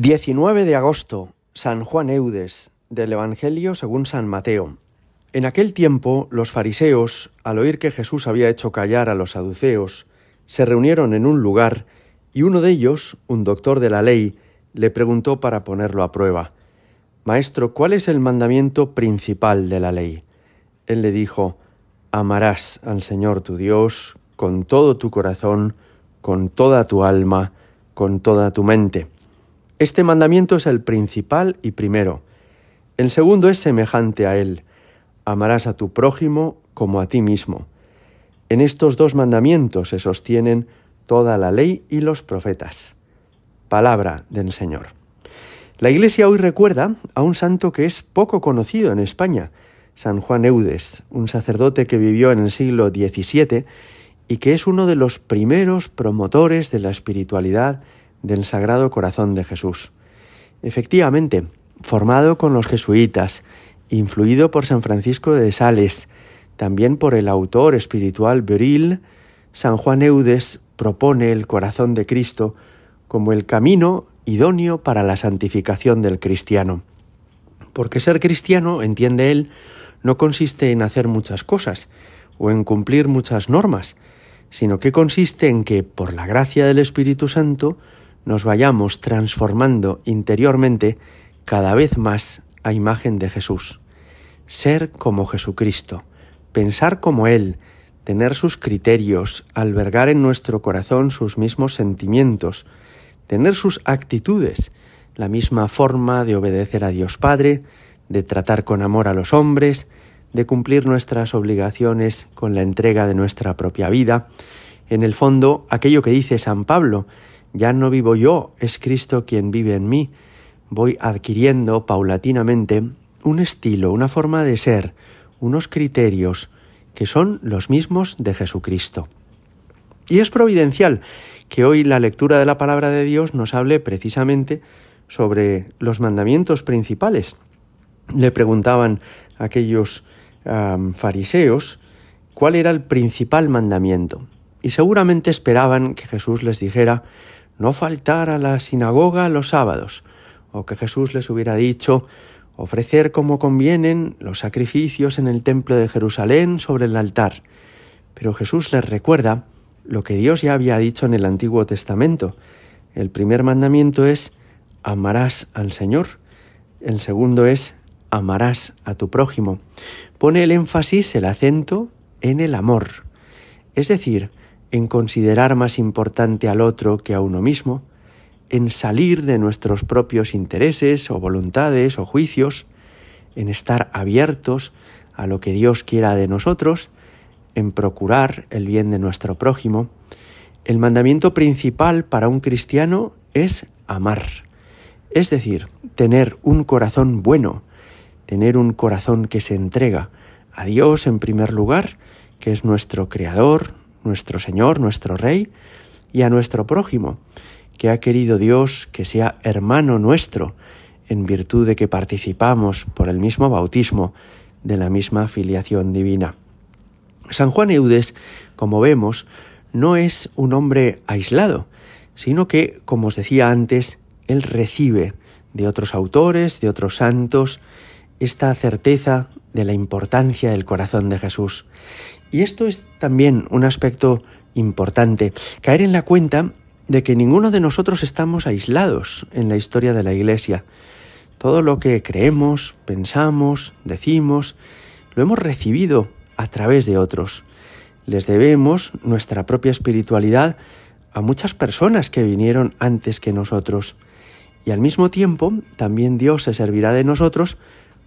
19 de agosto, San Juan Eudes, del Evangelio según San Mateo. En aquel tiempo los fariseos, al oír que Jesús había hecho callar a los saduceos, se reunieron en un lugar y uno de ellos, un doctor de la ley, le preguntó para ponerlo a prueba, Maestro, ¿cuál es el mandamiento principal de la ley? Él le dijo, Amarás al Señor tu Dios con todo tu corazón, con toda tu alma, con toda tu mente este mandamiento es el principal y primero. El segundo es semejante a él. Amarás a tu prójimo como a ti mismo. En estos dos mandamientos se sostienen toda la ley y los profetas. Palabra del Señor. La Iglesia hoy recuerda a un santo que es poco conocido en España, San Juan Eudes, un sacerdote que vivió en el siglo XVII y que es uno de los primeros promotores de la espiritualidad del Sagrado Corazón de Jesús. Efectivamente, formado con los jesuitas, influido por San Francisco de Sales, también por el autor espiritual Beril, San Juan Eudes propone el corazón de Cristo como el camino idóneo para la santificación del cristiano. Porque ser cristiano, entiende él, no consiste en hacer muchas cosas o en cumplir muchas normas, sino que consiste en que, por la gracia del Espíritu Santo, nos vayamos transformando interiormente cada vez más a imagen de Jesús. Ser como Jesucristo, pensar como Él, tener sus criterios, albergar en nuestro corazón sus mismos sentimientos, tener sus actitudes, la misma forma de obedecer a Dios Padre, de tratar con amor a los hombres, de cumplir nuestras obligaciones con la entrega de nuestra propia vida, en el fondo aquello que dice San Pablo, ya no vivo yo, es Cristo quien vive en mí. Voy adquiriendo paulatinamente un estilo, una forma de ser, unos criterios que son los mismos de Jesucristo. Y es providencial que hoy la lectura de la palabra de Dios nos hable precisamente sobre los mandamientos principales. Le preguntaban aquellos fariseos cuál era el principal mandamiento. Y seguramente esperaban que Jesús les dijera no faltar a la sinagoga los sábados, o que Jesús les hubiera dicho ofrecer como convienen los sacrificios en el templo de Jerusalén sobre el altar. Pero Jesús les recuerda lo que Dios ya había dicho en el Antiguo Testamento. El primer mandamiento es amarás al Señor. El segundo es amarás a tu prójimo. Pone el énfasis, el acento en el amor. Es decir, en considerar más importante al otro que a uno mismo, en salir de nuestros propios intereses o voluntades o juicios, en estar abiertos a lo que Dios quiera de nosotros, en procurar el bien de nuestro prójimo, el mandamiento principal para un cristiano es amar, es decir, tener un corazón bueno, tener un corazón que se entrega a Dios en primer lugar, que es nuestro Creador, nuestro Señor, nuestro Rey, y a nuestro prójimo, que ha querido Dios que sea hermano nuestro, en virtud de que participamos por el mismo bautismo de la misma filiación divina. San Juan Eudes, como vemos, no es un hombre aislado, sino que, como os decía antes, él recibe de otros autores, de otros santos, esta certeza de la importancia del corazón de Jesús. Y esto es también un aspecto importante, caer en la cuenta de que ninguno de nosotros estamos aislados en la historia de la Iglesia. Todo lo que creemos, pensamos, decimos, lo hemos recibido a través de otros. Les debemos nuestra propia espiritualidad a muchas personas que vinieron antes que nosotros. Y al mismo tiempo, también Dios se servirá de nosotros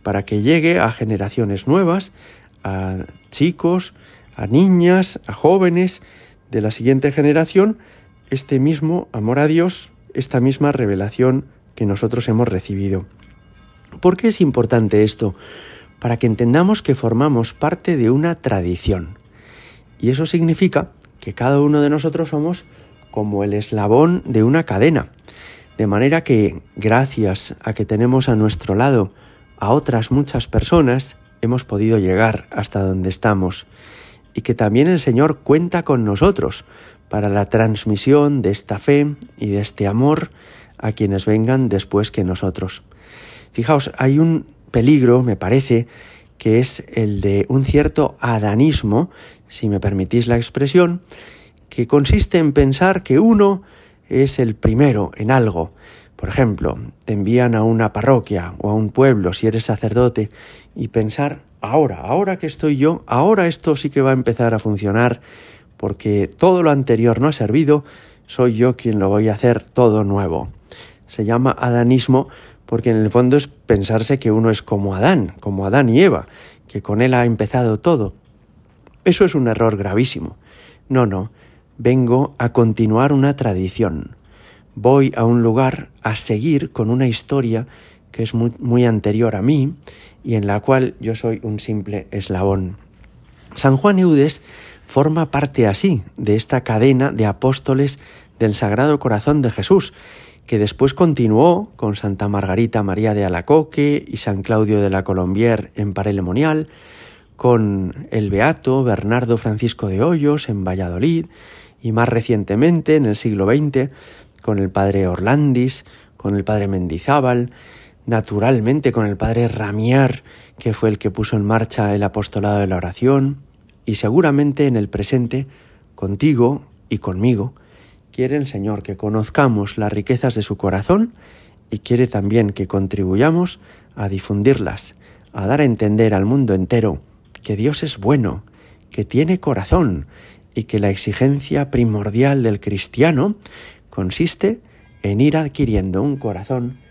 para que llegue a generaciones nuevas, a chicos, a niñas, a jóvenes de la siguiente generación, este mismo amor a Dios, esta misma revelación que nosotros hemos recibido. ¿Por qué es importante esto? Para que entendamos que formamos parte de una tradición. Y eso significa que cada uno de nosotros somos como el eslabón de una cadena. De manera que, gracias a que tenemos a nuestro lado a otras muchas personas, hemos podido llegar hasta donde estamos y que también el Señor cuenta con nosotros para la transmisión de esta fe y de este amor a quienes vengan después que nosotros. Fijaos, hay un peligro, me parece, que es el de un cierto adanismo, si me permitís la expresión, que consiste en pensar que uno es el primero en algo. Por ejemplo, te envían a una parroquia o a un pueblo si eres sacerdote y pensar, ahora, ahora que estoy yo, ahora esto sí que va a empezar a funcionar porque todo lo anterior no ha servido, soy yo quien lo voy a hacer todo nuevo. Se llama adanismo porque en el fondo es pensarse que uno es como Adán, como Adán y Eva, que con él ha empezado todo. Eso es un error gravísimo. No, no, vengo a continuar una tradición. Voy a un lugar a seguir con una historia que es muy, anterior a mí y en la cual yo soy un simple eslabón. San Juan Eudes forma parte así de esta cadena de apóstoles del Sagrado Corazón de Jesús, que después continuó con Santa Margarita María de Alacoque y San Claudio de la Colombier en Parelemonial, con el Beato Bernardo Francisco de Hoyos en Valladolid y más recientemente en el siglo XX con el padre Orlandis, con el padre Mendizábal, naturalmente con el padre Ramiar, que fue el que puso en marcha el apostolado de la oración, y seguramente en el presente, contigo y conmigo, quiere el Señor que conozcamos las riquezas de su corazón y quiere también que contribuyamos a difundirlas, a dar a entender al mundo entero que Dios es bueno, que tiene corazón y que la exigencia primordial del cristiano consiste en ir adquiriendo un corazón